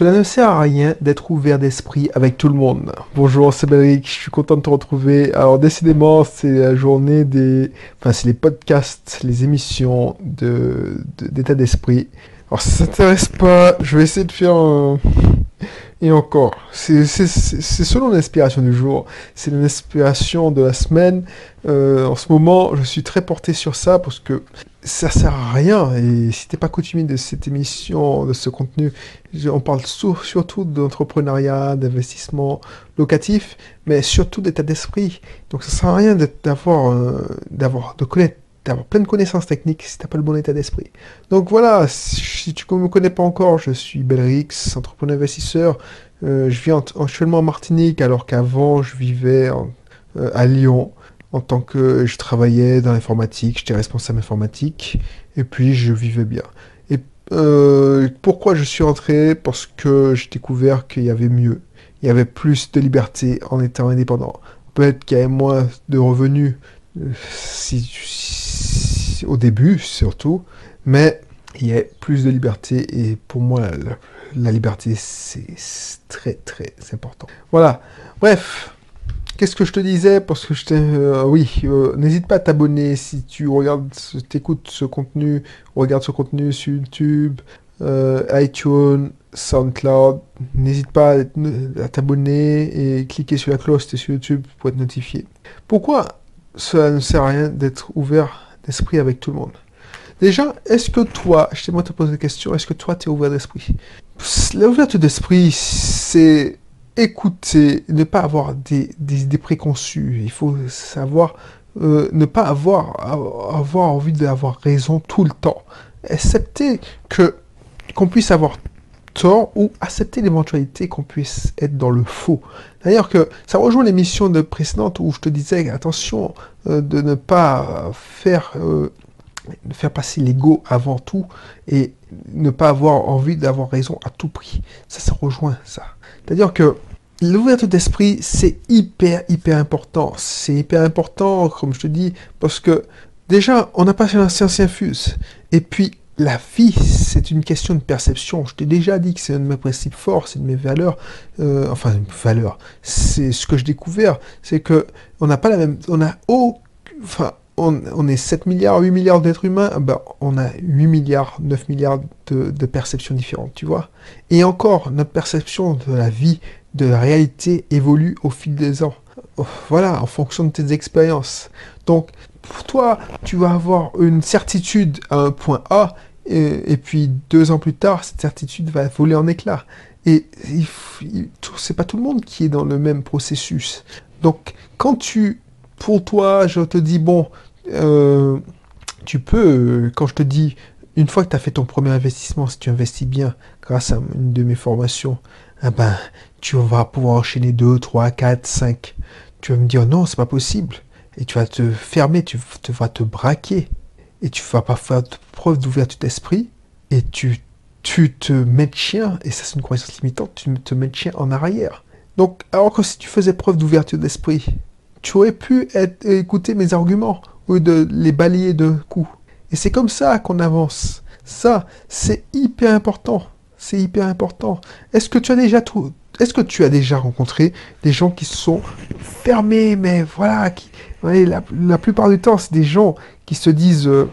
Cela ne sert à rien d'être ouvert d'esprit avec tout le monde. Bonjour, c'est Belric, je suis content de te retrouver. Alors décidément, c'est la journée des... Enfin, c'est les podcasts, les émissions de, d'état d'esprit. Alors si ça t'intéresse pas, je vais essayer de faire un... Et encore, c'est selon l'inspiration du jour, c'est l'inspiration de la semaine. Euh, en ce moment, je suis très porté sur ça parce que ça sert à rien. Et si t'es pas coutumier de cette émission, de ce contenu, on parle surtout d'entrepreneuriat, d'investissement locatif, mais surtout d'état d'esprit. Donc ça sert à rien d'avoir, euh, d'avoir, de connaître d'avoir plein de connaissances techniques si t'as pas le bon état d'esprit. Donc voilà, si tu me connais pas encore, je suis Belrix, entrepreneur investisseur. Euh, je vis actuellement en Martinique alors qu'avant je vivais euh, à Lyon en tant que je travaillais dans l'informatique, j'étais responsable informatique et puis je vivais bien. Et euh, pourquoi je suis rentré? Parce que j'ai découvert qu'il y avait mieux. Il y avait plus de liberté en étant indépendant. Peut-être qu'il y avait moins de revenus si, au début surtout, mais il y a plus de liberté et pour moi la, liberté c'est très très important. Voilà. Bref, qu'est-ce que je te disais? Parce que je t'ai, euh, oui, euh, n'hésite pas à t'abonner si tu regardes, t'écoutes ce contenu, regarde ce contenu sur YouTube, euh, iTunes, SoundCloud. N'hésite pas à t'abonner et cliquer sur la cloche sur YouTube pour être notifié. Pourquoi cela ne sert à rien d'être ouvert d'esprit avec tout le monde? Déjà, est-ce que toi, je t'aimerais te poser la question, est-ce que toi, tu es ouvert d'esprit? L'ouverture d'esprit, c'est écouter, ne pas avoir des, idées préconçues. Il faut savoir euh, ne pas avoir, avoir envie d'avoir raison tout le temps. Accepter que qu'on puisse avoir tort ou accepter l'éventualité qu'on puisse être dans le faux. D'ailleurs que ça rejoint l'émission de précédente où je te disais attention euh, de ne pas faire euh, faire passer l'ego avant tout et ne pas avoir envie d'avoir raison à tout prix. Ça, ça rejoint ça. C'est-à-dire que l'ouverture d'esprit, c'est hyper, hyper important. C'est hyper important, comme je te dis, parce que déjà, on n'a pas fait un science infuse. Et puis, la vie, c'est une question de perception. Je t'ai déjà dit que c'est un de mes principes forts, c'est de mes valeurs. Euh, enfin, valeurs. C'est ce que j'ai découvert, c'est que on n'a pas la même, on a enfin, on, est 7 milliards, 8 milliards d'êtres humains, ben, on a 8 milliards, 9 milliards de, perceptions différentes, tu vois. Et encore, notre perception de la vie, de la réalité évolue au fil des ans. Voilà, en fonction de tes expériences. Donc, pour toi, tu vas avoir une certitude à un point A, et, puis deux ans plus tard, cette certitude va voler en éclats. Et c'est pas tout le monde qui est dans le même processus. Donc, quand tu, pour toi, je te dis, bon, euh, tu peux, quand je te dis, une fois que tu as fait ton premier investissement, si tu investis bien, grâce à une de mes formations, eh ben, tu vas pouvoir enchaîner 2, 3, 4, 5. Tu vas me dire, non, c'est pas possible. Et tu vas te fermer, tu, vas te braquer et tu vas pas faire preuve d'ouverture d'esprit et tu, tu te chien, et ça c'est une croyance limitante, tu te chien en arrière. Donc, alors que si tu faisais preuve d'ouverture d'esprit, tu aurais pu écouter mes arguments de les balayer de coups. Et c'est comme ça qu'on avance. Ça, c'est hyper important. C'est hyper important. Est-ce que tu as déjà tout, est-ce que tu as déjà rencontré des gens qui sont fermés, mais voilà, qui, la, plupart du temps, c'est des gens qui se disent euh,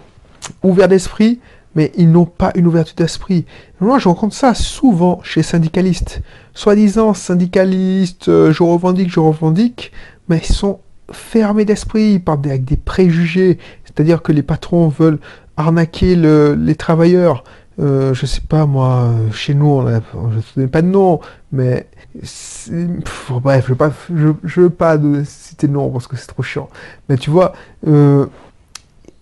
ouverts d'esprit, mais ils n'ont pas une ouverture d'esprit. Moi, je rencontre ça souvent chez syndicalistes. Soi-disant syndicalistes, euh, je revendique, je revendique, mais ils sont fermés d'esprit, ils avec des préjugés, c'est-à-dire que les patrons veulent arnaquer les travailleurs. Euh, je sais pas moi, chez nous, on a, je ne pas de nom, mais bref, je veux veux pas citer de nom parce que c'est trop chiant. Mais tu vois, euh,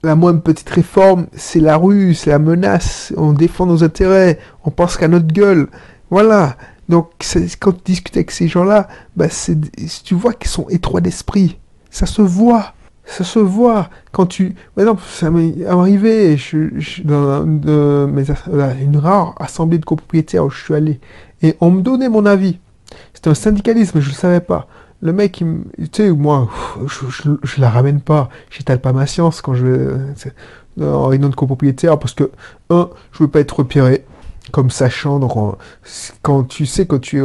la moindre petite réforme, c'est la rue, c'est la menace. On défend nos intérêts, on pense qu'à notre gueule. Voilà. Donc quand tu discutes avec ces gens-là, bah, tu vois qu'ils sont étroits d'esprit. Ça se voit. Ça se voit quand tu. Par exemple, ça m'est arrivé je, dans une rare assemblée de copropriétaires où je suis allé. Et on me donnait mon avis. C'était un syndicalisme, je ne le savais pas. Le mec, tu sais, moi, je, je, la ramène pas. J'étale pas ma science quand je vais en réunion de copropriétaire parce que, un, je veux pas être repéré comme sachant. Quand tu sais que tu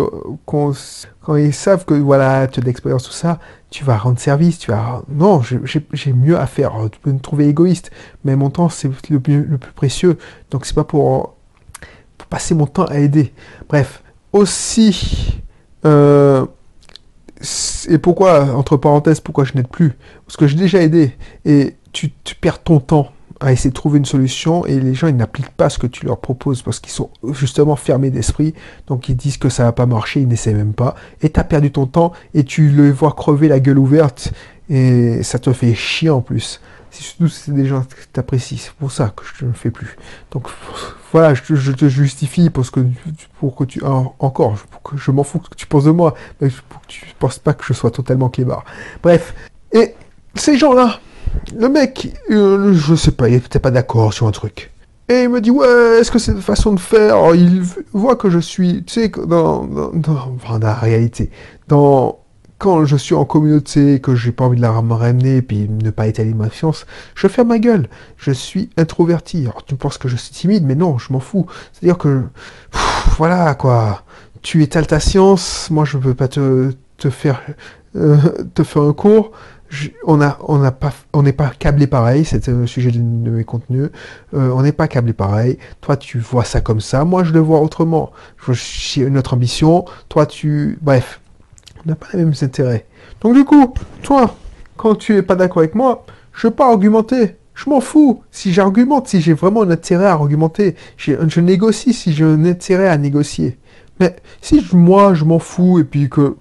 ils savent que voilà, tu as de l'expérience, tout ça, tu vas rendre service, tu vas. Non, j'ai mieux à faire. Tu peux me trouver égoïste, mais mon temps, c'est le, le, plus précieux. Donc, c'est pas pour, passer mon temps à aider. Bref, aussi. Euh, et pourquoi, entre parenthèses, pourquoi je n'aide plus? Parce que j'ai déjà aidé. Et tu perds ton temps à essayer de trouver une solution et les gens ils n'appliquent pas ce que tu leur proposes parce qu'ils sont justement fermés d'esprit. Donc ils disent que ça va pas marcher ils n'essaient même pas. Et tu as perdu ton temps et tu le vois crever la gueule ouverte et ça te fait chier en plus. Surtout si c'est des gens que tu apprécies c'est pour ça que je ne le fais plus. Donc voilà je, te justifie parce que pour que tu encore je m'en fous que tu penses de moi mais pour que tu penses pas que je sois totalement clébard. Bref. Et ces gens là le mec, euh, je sais pas, il était pas d'accord sur un truc. Et il me dit, ouais, est-ce que c'est une façon de faire? Il voit que je suis, tu sais, dans, dans, la réalité, dans, quand je suis en communauté, que j'ai pas envie de la ramener, et puis ne pas étaler ma science, je ferme ma gueule. Je suis introverti. Alors tu penses que je suis timide, mais non, je m'en fous. C'est-à-dire que, voilà, quoi. Tu étales ta science, moi je peux pas te, te faire, euh, te faire un cours on n'a on pas on n'est pas câblé pareil c'est le sujet de, mes contenus. Euh, on n'est pas câblé pareil. Toi tu vois ça comme ça. Moi je le vois autrement. J'ai une autre ambition. Toi tu bref. On n'a pas les mêmes intérêts. Donc du coup toi quand tu es pas d'accord avec moi je veux pas argumenter. Je m'en fous. Si j'argumente si j'ai vraiment un intérêt à argumenter je négocie si j'ai un intérêt à négocier. Mais si moi je m'en fous et puis que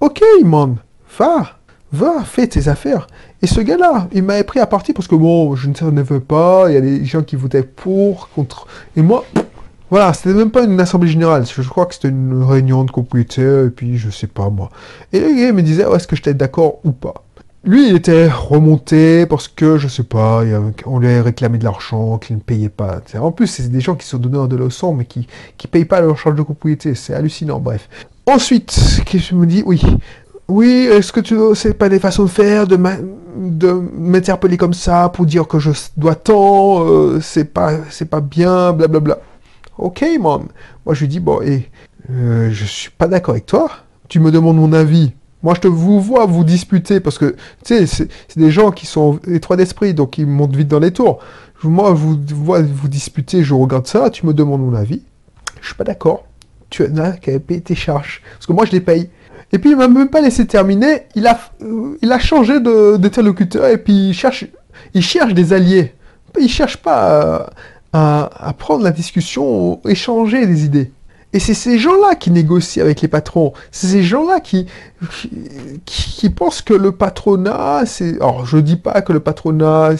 ok man va va, fais tes affaires. Et ce gars-là, il m'avait pris à partie parce que bon, je ne veux pas, il y a des gens qui votaient pour, contre. Et moi, voilà, c'était même pas une assemblée générale. Je crois que c'était une réunion de propriétaires, et puis je sais pas moi. Et le gars me disait, est-ce que j'étais d'accord ou pas? Lui, il était remonté parce que, je sais pas, on lui avait réclamé de l'argent, qu'il ne payait pas. En plus, c'est des gens qui sont donneurs de leçons, mais qui ne payent pas leur charge de propriété. C'est hallucinant, bref. Ensuite, je me dis, oui, oui, est-ce que tu c'est pas des façons de faire, de m'interpeller comme ça pour dire que je dois tant, euh, c'est pas c'est pas bien, blablabla. Ok, man. Moi je lui dis bon, et euh, je suis pas d'accord avec toi. Tu me demandes mon avis. Moi je te vois vous disputer parce que tu sais c'est des gens qui sont étroits d'esprit donc ils montent vite dans les tours. Moi vous vois vous disputer, je regarde ça, tu me demandes mon avis. Je suis pas d'accord. Tu as qu'à payer tes charges parce que moi je les paye. Et puis il m'a même pas laissé terminer. Il a, euh, il a changé d'interlocuteur et puis il cherche, il cherche des alliés. Il cherche pas à, prendre la discussion, échanger des idées. Et c'est ces gens-là qui négocient avec les patrons. C'est ces gens-là qui, qui, pensent que le patronat, c'est... Alors, je dis pas que le patronat,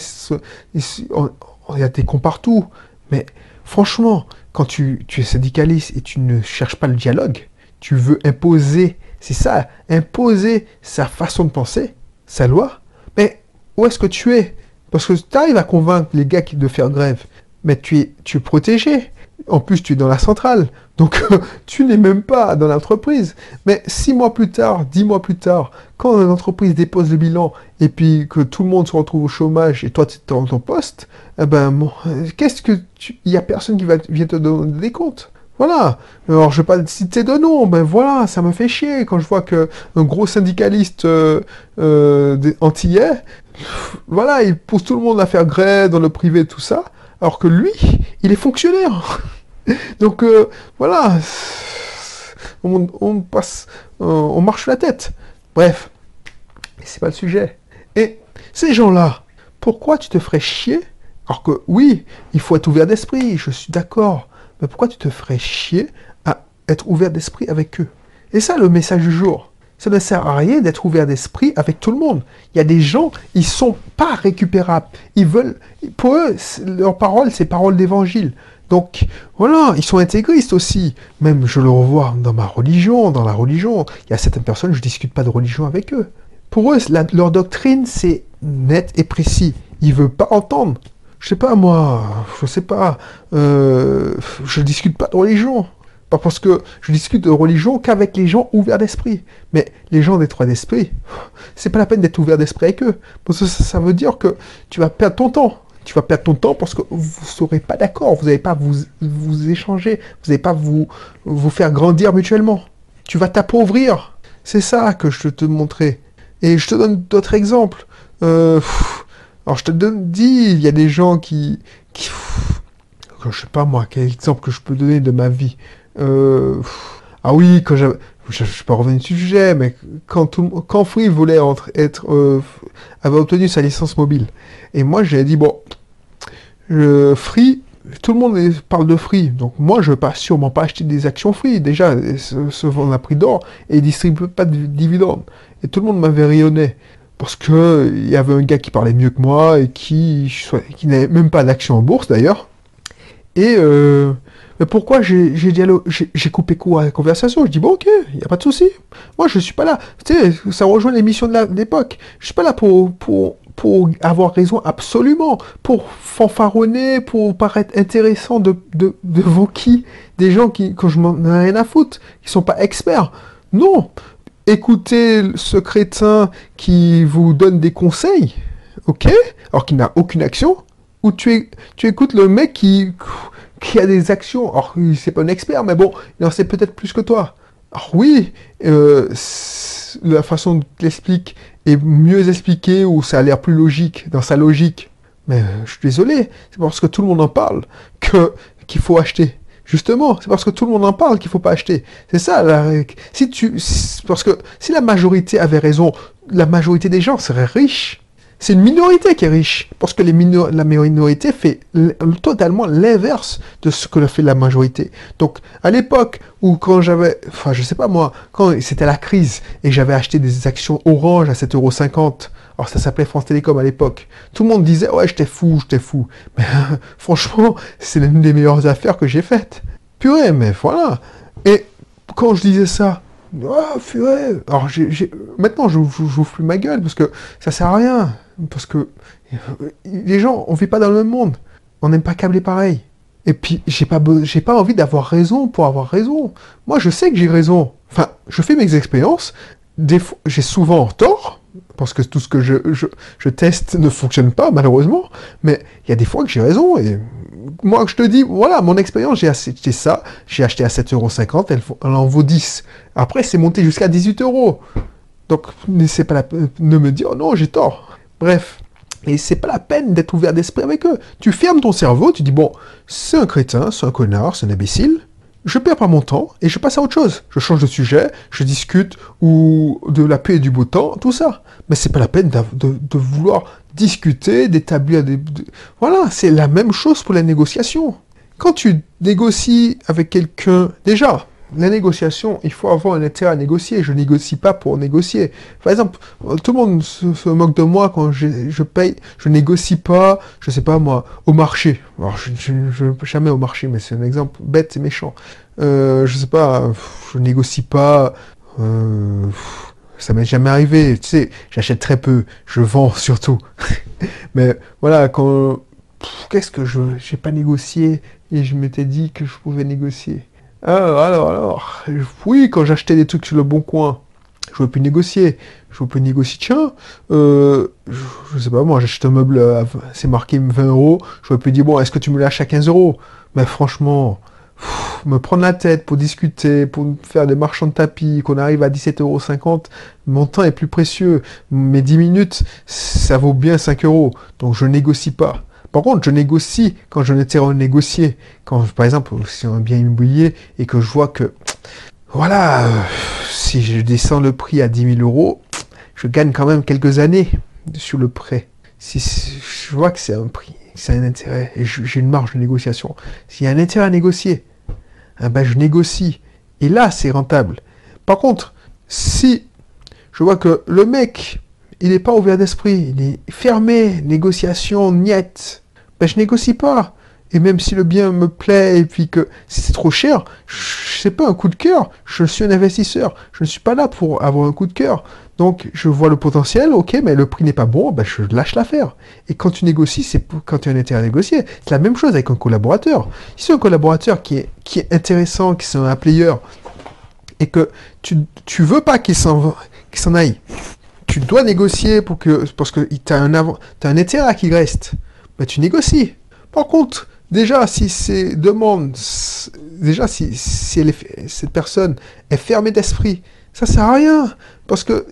il y a des cons partout. Mais franchement, quand tu, tu es syndicaliste et tu ne cherches pas le dialogue, tu veux imposer c'est ça, imposer sa façon de penser, sa loi. Mais où est-ce que tu es? Parce que tu arrives à convaincre les gars de faire grève, mais tu es, tu protégé. En plus, tu es dans la centrale. Donc, tu n'es même pas dans l'entreprise. Mais six mois plus tard, dix mois plus tard, quand l'entreprise dépose le bilan et puis que tout le monde se retrouve au chômage et toi, tu es dans ton poste, eh ben, qu'est-ce que tu... Il n'y a personne qui va, vient te donner des comptes. Voilà. Alors, je vais pas citer de nom, mais voilà, ça me fait chier quand je vois que un gros syndicaliste euh, euh, antillais, voilà, il pousse tout le monde à faire grève dans le privé, tout ça, alors que lui, il est fonctionnaire. Donc, euh, voilà, on, passe, on marche la tête. Bref, c'est pas le sujet. Et ces gens-là, pourquoi tu te ferais chier? Alors que oui, il faut être ouvert d'esprit, je suis d'accord pourquoi tu te ferais chier à être ouvert d'esprit avec eux? Et ça, le message du jour. Ça ne sert à rien d'être ouvert d'esprit avec tout le monde. Il y a des gens, ils sont pas récupérables. Ils veulent, pour eux, leur parole, c'est parole d'évangile. Donc, voilà, ils sont intégristes aussi. Même, je le revois dans ma religion, dans la religion. Il y a certaines personnes, je ne discute pas de religion avec eux. Pour eux, leur doctrine, c'est net et précis. Ils ne veulent pas entendre je sais pas moi, je sais pas, euh, je discute pas de religion. Pas parce que je discute de religion qu'avec les gens ouverts d'esprit. Mais les gens d'étroit d'esprit, c'est pas la peine d'être ouvert d'esprit avec eux. Parce que ça, veut dire que tu vas perdre ton temps. tu vas perdre ton temps parce que vous ne serez pas d'accord, vous n'allez pas vous, vous échanger, vous n'allez pas vous, vous faire grandir mutuellement. Tu vas t'appauvrir. C'est ça que je te montrer. Et je te donne d'autres exemples. Euh, alors je te donne, dis, il y a des gens qui, qui je sais pas moi, quel exemple que je peux donner de ma vie. Euh, ah oui, quand j'avais, je ne vais pas revenir sur le sujet, mais quand, Free voulait être, euh, avait obtenu sa licence mobile, et moi j'ai dit bon, Free, tout le monde parle de Free, donc moi je ne vais pas sûrement pas acheter des actions Free. Déjà, se vend à prix d'or et ils distribuent pas de dividendes. Et tout le monde m'avait rayonné parce que il y avait un gars qui parlait mieux que moi et qui, qui n'avait même pas d'action en bourse d'ailleurs. Et euh, mais pourquoi j'ai coupé court à la conversation? Je dis bon ok, il n'y a pas de souci. Moi je suis pas là. Tu sais, ça rejoint l'émission de l'époque. Je suis pas là pour, pour, pour avoir raison absolument, pour fanfaronner, pour paraître intéressant de, de, devant qui? Des gens qui, quand je m'en ai rien à foutre, qui sont pas experts. Non, écoutez ce crétin qui vous donne des conseils, ok, alors qu'il n'a aucune action, ou tu, écoutes le mec qui, a des actions, alors c'est pas un expert, mais bon, il en sait peut-être plus que toi. Alors oui, euh, la façon dont tu est mieux expliquée, ou ça a l'air plus logique, dans sa logique. Mais je suis désolé, c'est parce que tout le monde en parle que qu'il faut acheter. Justement, c'est parce que tout le monde en parle qu'il faut pas acheter. C'est ça. La... Si tu, parce que si la majorité avait raison, la majorité des gens seraient riches. C'est une minorité qui est riche, parce que la minorité fait totalement l'inverse de ce que fait la majorité. Donc, à l'époque où quand j'avais, enfin, je sais pas moi, quand c'était la crise et j'avais acheté des actions Orange à 7,50€, alors ça s'appelait France Télécom à l'époque, tout le monde disait, ouais, j'étais fou, j'étais fou. Mais franchement, c'est l'une des meilleures affaires que j'ai faites. Purée, mais voilà. Et quand je disais ça, ah, purée. Alors, maintenant, je n'ouvre plus ma gueule parce que ça sert à rien. Parce que les gens, on vit pas dans le même monde. On n'aime pas câbler pareil. Et puis, j'ai pas, j'ai pas envie d'avoir raison pour avoir raison. Moi, je sais que j'ai raison. Enfin, je fais mes expériences. J'ai souvent tort, parce que tout ce que je, je, teste ne fonctionne pas, malheureusement. Mais il y a des fois que j'ai raison. Et moi, je te dis, voilà, mon expérience, j'ai acheté ça. J'ai acheté à 7,50€, elle, elle en vaut 10. Après, c'est monté jusqu'à 18 euros. Donc, de me dire, oh non, j'ai tort. Bref. Et c'est pas la peine d'être ouvert d'esprit avec eux. Tu fermes ton cerveau, tu dis, bon, c'est un crétin, c'est un connard, c'est un imbécile. Je perds pas mon temps et je passe à autre chose. Je change de sujet, je discute ou de la paix et du beau temps, tout ça. Mais c'est pas la peine de, vouloir discuter, d'établir des... Voilà, c'est la même chose pour la négociation. Quand tu négocies avec quelqu'un, déjà, la négociation, il faut avoir un intérêt à négocier. Je négocie pas pour négocier. Par exemple, tout le monde se, moque de moi quand je, paye. Je négocie pas, je sais pas moi, au marché. Je, je, jamais au marché, mais c'est un exemple bête et méchant. Euh, je sais pas, je négocie pas. Euh, ça m'est jamais arrivé. Tu sais, j'achète très peu, je vends surtout. mais voilà, quand qu'est-ce que je j'ai pas négocié et je m'étais dit que je pouvais négocier? Alors, alors, alors, oui, quand j'achetais des trucs sur le bon coin, je veux plus négocier. Je veux plus négocier. Tiens, euh, je, sais pas, moi, j'achète un meuble, c'est marqué 20 euros. Je veux plus dire, bon, est-ce que tu me lâches à 15 euros? Mais franchement, me prendre la tête pour discuter, pour faire des marchands de tapis, qu'on arrive à 17,50 euros, mon temps est plus précieux. Mes 10 minutes, ça vaut bien 5 euros. Donc je négocie pas. Par contre, je négocie quand je n'étais renégocié. Quand, par exemple, si un bien immobilier et que je vois que, voilà, euh, si je descends le prix à 10 000 euros, je gagne quand même quelques années sur le prêt. Si je vois que c'est un prix, c'est un intérêt, et j'ai une marge de négociation. S'il y a un intérêt à négocier, eh ben je négocie. Et là, c'est rentable. Par contre, si je vois que le mec, il n'est pas ouvert d'esprit, il est fermé, négociation, niette, ben, je négocie pas. Et même si le bien me plaît et puis que c'est trop cher, c'est pas un coup de cœur. Je suis un investisseur. Je ne suis pas là pour avoir un coup de cœur. Donc je vois le potentiel, ok, mais le prix n'est pas bon, ben, je lâche l'affaire. Et quand tu négocies, c'est quand tu as un intérêt à négocier. C'est la même chose avec un collaborateur. Si c'est un collaborateur qui est, qui est intéressant, qui est un player, et que tu, tu veux pas qu'il s'en s'en aille, tu dois négocier pour que parce que tu as un, as un intérêt à qu'il reste bah, tu négocies. Par contre, déjà, si ces demandes, déjà, si, si cette personne est fermée d'esprit, ça sert à rien. Parce que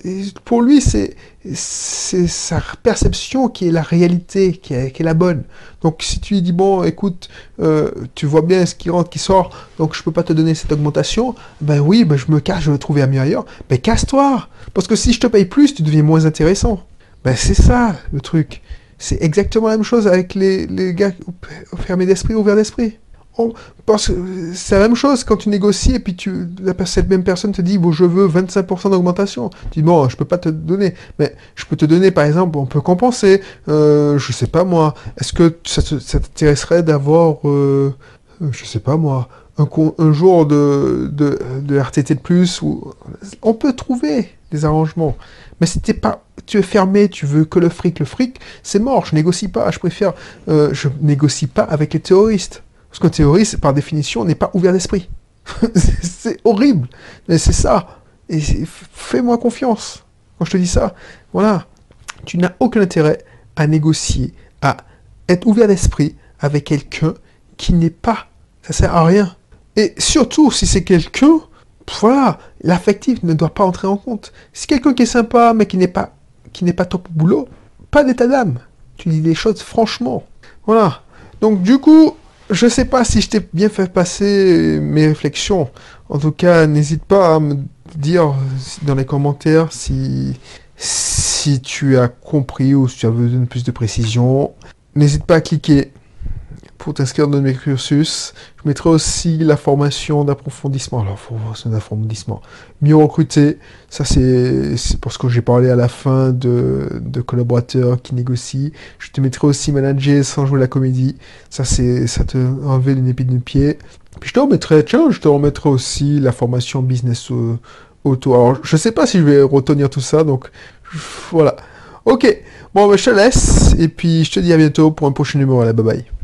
pour lui, c'est sa perception qui est la réalité, qui est, la bonne. Donc si tu lui dis, bon, écoute, euh, tu vois bien ce qui rentre, qui sort, donc je peux pas te donner cette augmentation, ben oui, ben je me cache, je vais trouver un mieux ailleurs. Ben casse-toi Parce que si je te paye plus, tu deviens moins intéressant. Ben c'est ça le truc. C'est exactement la même chose avec les, les gars fermés d'esprit, ouverts d'esprit parce que c'est la même chose quand tu négocies et puis tu, cette même personne te dit bon, je veux 25% d'augmentation. Tu dis bon, je peux pas te donner, mais je peux te donner par exemple, on peut compenser. Euh, je sais pas moi, est-ce que ça, t'intéresserait d'avoir, euh, je sais pas moi, un, un jour de, de, de, RTT de plus ou on peut trouver arrangements. Mais t'es pas, tu es fermé, tu veux que le fric, le fric, c'est mort. Je négocie pas. Je préfère, euh, je négocie pas avec les terroristes. Parce qu'un terroriste, par définition, n'est pas ouvert d'esprit. c'est horrible, mais c'est ça. Et fais-moi confiance quand je te dis ça. Voilà, tu n'as aucun intérêt à négocier, à être ouvert d'esprit avec quelqu'un qui n'est pas. Ça sert à rien. Et surtout, si c'est quelqu'un, voilà, l'affectif ne doit pas entrer en compte. Si quelqu'un qui est sympa, mais qui n'est pas, qui n'est pas top au boulot, pas d'état d'âme. Tu dis les choses franchement. Voilà. Donc du coup, je sais pas si je t'ai bien fait passer mes réflexions. En tout cas, n'hésite pas à me dire dans les commentaires si, si tu as compris ou si tu as besoin de plus de précision. N'hésite pas à cliquer pour t'inscrire dans mes cursus. Je mettrai aussi la formation d'approfondissement. Alors, formation d'approfondissement. Mieux recruter. Ça, c'est pour ce que j'ai parlé à la fin de, de, collaborateurs qui négocient. Je te mettrai aussi manager sans jouer la comédie. Ça, c'est, ça te enlève une épine du pied. Puis je te remettrai, tiens, je te remettrai aussi la formation business auto. Alors, je sais pas si je vais retenir tout ça, donc voilà. Ok, bon, ben, je te laisse, et puis je te dis à bientôt pour un prochain numéro. Allez, bye bye.